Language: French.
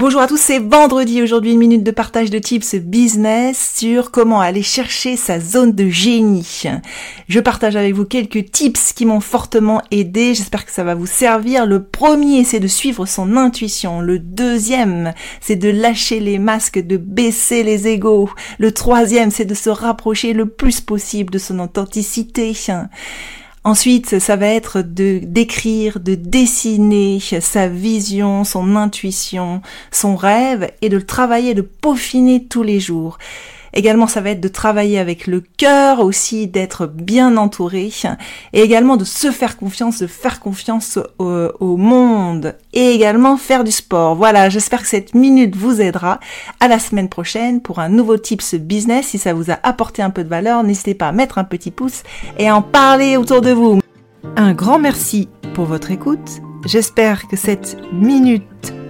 Bonjour à tous, c'est vendredi aujourd'hui, une minute de partage de tips business sur comment aller chercher sa zone de génie. Je partage avec vous quelques tips qui m'ont fortement aidé, j'espère que ça va vous servir. Le premier, c'est de suivre son intuition. Le deuxième, c'est de lâcher les masques, de baisser les égaux. Le troisième, c'est de se rapprocher le plus possible de son authenticité. Ensuite, ça va être de d'écrire, de dessiner sa vision, son intuition, son rêve et de le travailler, de peaufiner tous les jours. Également, ça va être de travailler avec le cœur, aussi d'être bien entouré, et également de se faire confiance, de faire confiance au, monde, et également faire du sport. Voilà, j'espère que cette minute vous aidera. À la semaine prochaine pour un nouveau tips business. Si ça vous a apporté un peu de valeur, n'hésitez pas à mettre un petit pouce et à en parler autour de vous. Un grand merci pour votre écoute. J'espère que cette minute